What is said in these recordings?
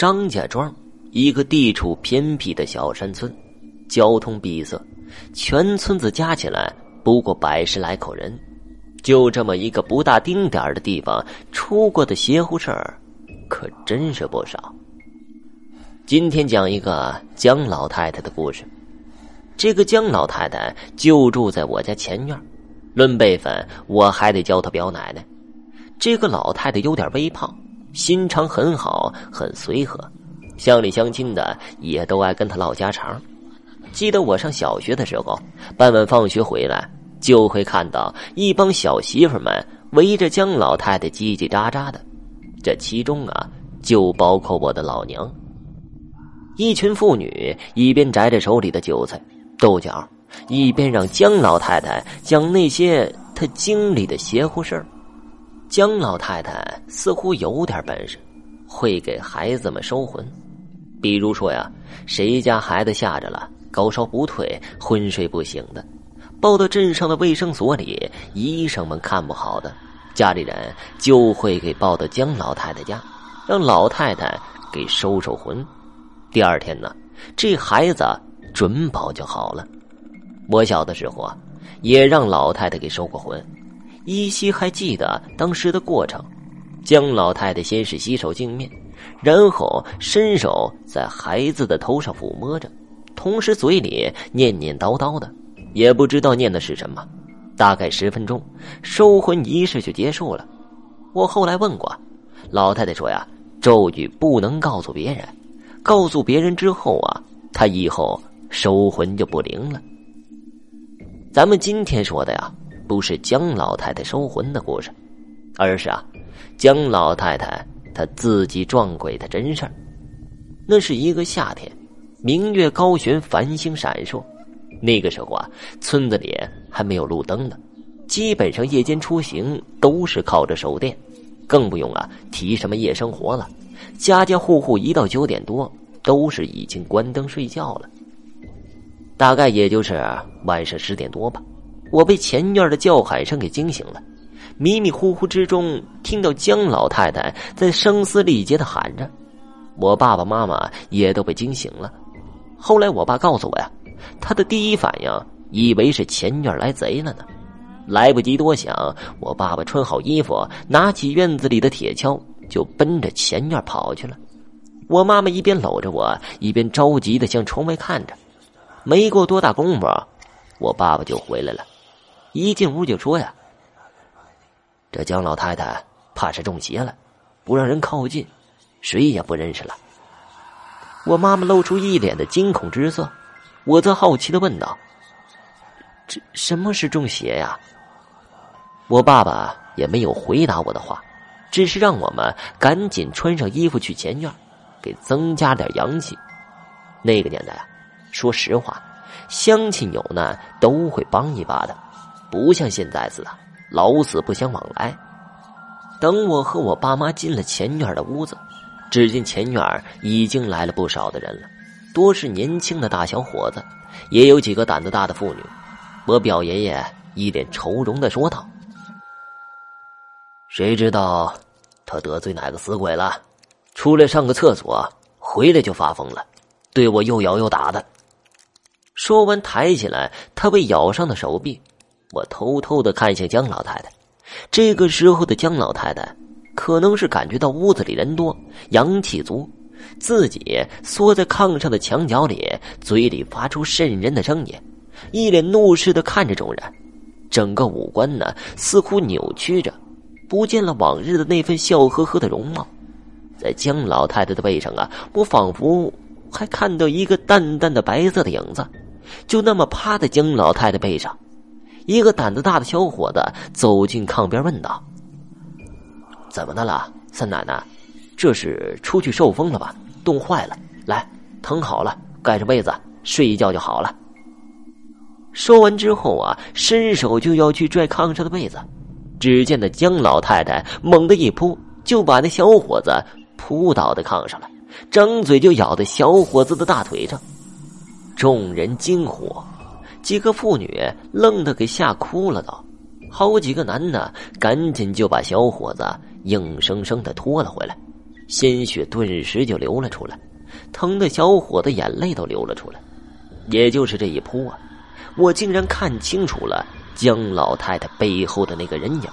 张家庄，一个地处偏僻的小山村，交通闭塞，全村子加起来不过百十来口人。就这么一个不大丁点的地方，出过的邪乎事儿，可真是不少。今天讲一个姜老太太的故事。这个姜老太太就住在我家前院，论辈分，我还得叫她表奶奶。这个老太太有点微胖。心肠很好，很随和，乡里乡亲的也都爱跟他唠家常。记得我上小学的时候，傍晚放学回来，就会看到一帮小媳妇们围着姜老太太叽叽喳喳的，这其中啊，就包括我的老娘。一群妇女一边摘着手里的韭菜、豆角，一边让姜老太太讲那些她经历的邪乎事儿。姜老太太似乎有点本事，会给孩子们收魂。比如说呀，谁家孩子吓着了，高烧不退，昏睡不醒的，抱到镇上的卫生所里，医生们看不好的，家里人就会给抱到姜老太太家，让老太太给收收魂。第二天呢，这孩子准保就好了。我小的时候啊，也让老太太给收过魂。依稀还记得当时的过程，姜老太太先是洗手净面，然后伸手在孩子的头上抚摸着，同时嘴里念念叨叨的，也不知道念的是什么。大概十分钟，收魂仪式就结束了。我后来问过，老太太说呀，咒语不能告诉别人，告诉别人之后啊，他以后收魂就不灵了。咱们今天说的呀。不是姜老太太收魂的故事，而是啊，姜老太太她自己撞鬼的真事儿。那是一个夏天，明月高悬，繁星闪烁。那个时候啊，村子里还没有路灯呢，基本上夜间出行都是靠着手电，更不用啊提什么夜生活了。家家户户一到九点多都是已经关灯睡觉了，大概也就是晚上十点多吧。我被前院的叫喊声给惊醒了，迷迷糊糊之中听到姜老太太在声嘶力竭的喊着，我爸爸妈妈也都被惊醒了。后来我爸告诉我呀，他的第一反应以为是前院来贼了呢，来不及多想，我爸爸穿好衣服，拿起院子里的铁锹就奔着前院跑去了。我妈妈一边搂着我，一边着急的向窗外看着。没过多大功夫，我爸爸就回来了。一进屋就说呀：“这姜老太太怕是中邪了，不让人靠近，谁也不认识了。”我妈妈露出一脸的惊恐之色，我则好奇的问道：“这什么是中邪呀？”我爸爸也没有回答我的话，只是让我们赶紧穿上衣服去前院，给增加点阳气。那个年代啊，说实话，乡亲有难都会帮一把的。不像现在似的，老死不相往来。等我和我爸妈进了前院的屋子，只见前院已经来了不少的人了，多是年轻的大小伙子，也有几个胆子大的妇女。我表爷爷一脸愁容的说道：“谁知道他得罪哪个死鬼了？出来上个厕所，回来就发疯了，对我又咬又打的。”说完，抬起来他被咬伤的手臂。我偷偷的看向姜老太太，这个时候的姜老太太，可能是感觉到屋子里人多，阳气足，自己缩在炕上的墙角里，嘴里发出渗人的声音，一脸怒视的看着众人，整个五官呢似乎扭曲着，不见了往日的那份笑呵呵的容貌。在姜老太太的背上啊，我仿佛还看到一个淡淡的白色的影子，就那么趴在姜老太太背上。一个胆子大的小伙子走进炕边，问道：“怎么的了，三奶奶？这是出去受风了吧？冻坏了。来，疼好了，盖上被子睡一觉就好了。”说完之后啊，伸手就要去拽炕上的被子，只见那姜老太太猛地一扑，就把那小伙子扑倒在炕上了，张嘴就咬在小伙子的大腿上，众人惊呼。几个妇女愣得给吓哭了，都，好几个男的赶紧就把小伙子硬生生的拖了回来，鲜血顿时就流了出来，疼的小伙子眼泪都流了出来。也就是这一扑啊，我竟然看清楚了江老太太背后的那个人影，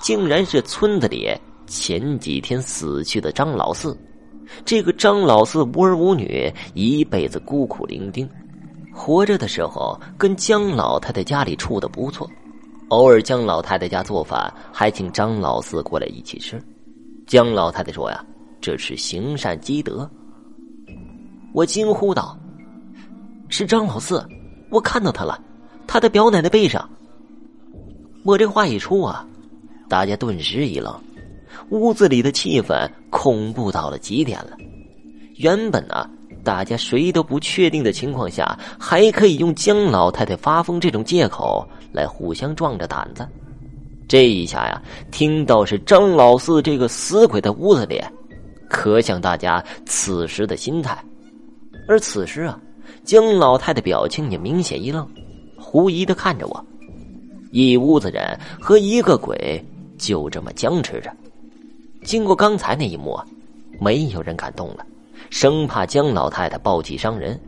竟然是村子里前几天死去的张老四。这个张老四无儿无女，一辈子孤苦伶仃。活着的时候跟江老太太家里处的不错，偶尔江老太太家做饭，还请张老四过来一起吃。江老太太说呀：“这是行善积德。”我惊呼道：“是张老四，我看到他了，他的表奶奶背上。”我这话一出啊，大家顿时一愣。屋子里的气氛恐怖到了极点了。原本呢，大家谁都不确定的情况下，还可以用江老太太发疯这种借口来互相壮着胆子。这一下呀，听到是张老四这个死鬼在屋子里，可想大家此时的心态。而此时啊，江老太太表情也明显一愣，狐疑的看着我。一屋子人和一个鬼就这么僵持着。经过刚才那一幕，没有人敢动了，生怕江老太太暴气伤人。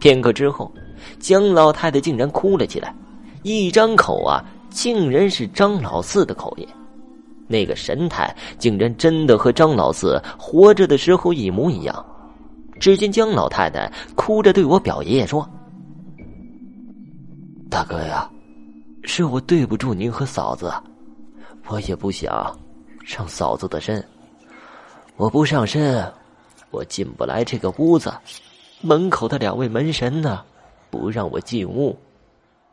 片刻之后，江老太太竟然哭了起来，一张口啊，竟然是张老四的口音，那个神态竟然真的和张老四活着的时候一模一样。只见江老太太哭着对我表爷爷说：“大哥呀，是我对不住您和嫂子，我也不想。”上嫂子的身，我不上身，我进不来这个屋子。门口的两位门神呢，不让我进屋。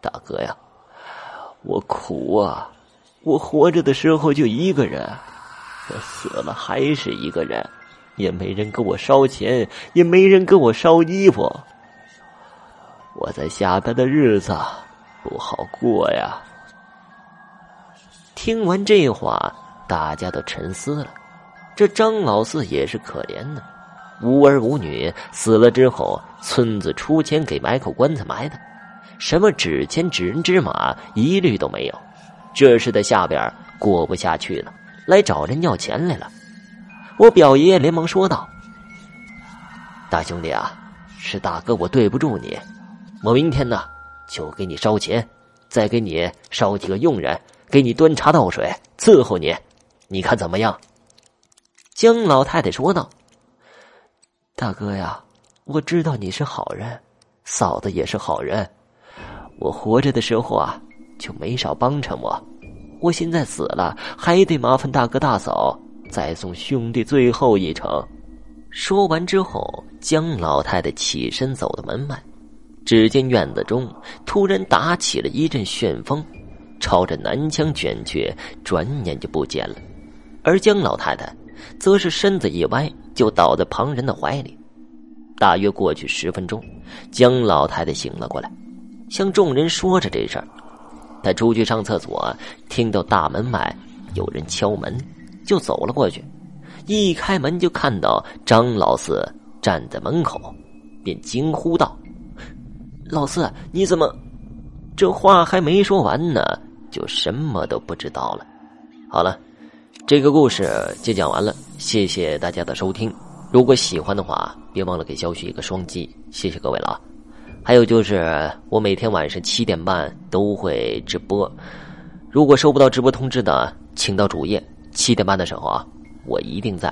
大哥呀，我苦啊！我活着的时候就一个人，我死了还是一个人，也没人给我烧钱，也没人给我烧衣服。我在下边的日子不好过呀。听完这话。大家都沉思了，这张老四也是可怜呢，无儿无女，死了之后村子出钱给买口棺材埋的，什么纸钱、纸人、纸马一律都没有，这是在下边过不下去了，来找人要钱来了。我表爷爷连忙说道：“大兄弟啊，是大哥我对不住你，我明天呢就给你烧钱，再给你烧几个佣人，给你端茶倒水，伺候你。”你看怎么样？江老太太说道：“大哥呀，我知道你是好人，嫂子也是好人。我活着的时候啊，就没少帮衬我。我现在死了，还得麻烦大哥大嫂再送兄弟最后一程。”说完之后，江老太太起身走到门外，只见院子中突然打起了一阵旋风，朝着南墙卷去，转眼就不见了。而江老太太，则是身子一歪，就倒在旁人的怀里。大约过去十分钟，江老太太醒了过来，向众人说着这事儿。她出去上厕所，听到大门外有人敲门，就走了过去。一开门就看到张老四站在门口，便惊呼道：“老四，你怎么？”这话还没说完呢，就什么都不知道了。好了。这个故事就讲完了，谢谢大家的收听。如果喜欢的话，别忘了给小许一个双击，谢谢各位了啊！还有就是，我每天晚上七点半都会直播，如果收不到直播通知的，请到主页七点半的时候啊，我一定在。